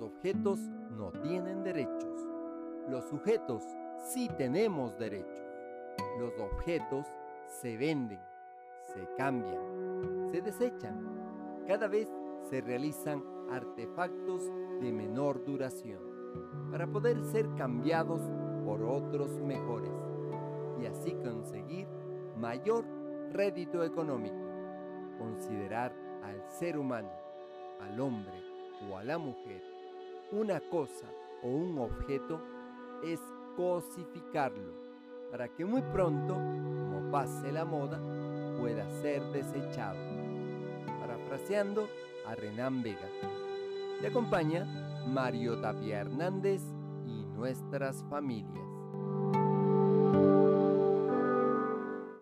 objetos no tienen derechos. Los sujetos sí tenemos derechos. Los objetos se venden, se cambian, se desechan. Cada vez se realizan artefactos de menor duración para poder ser cambiados por otros mejores y así conseguir mayor rédito económico. Considerar al ser humano, al hombre o a la mujer una cosa o un objeto es cosificarlo para que muy pronto, como pase la moda, pueda ser desechado. Parafraseando a Renan Vega. Le acompaña Mario Tapia Hernández y nuestras familias.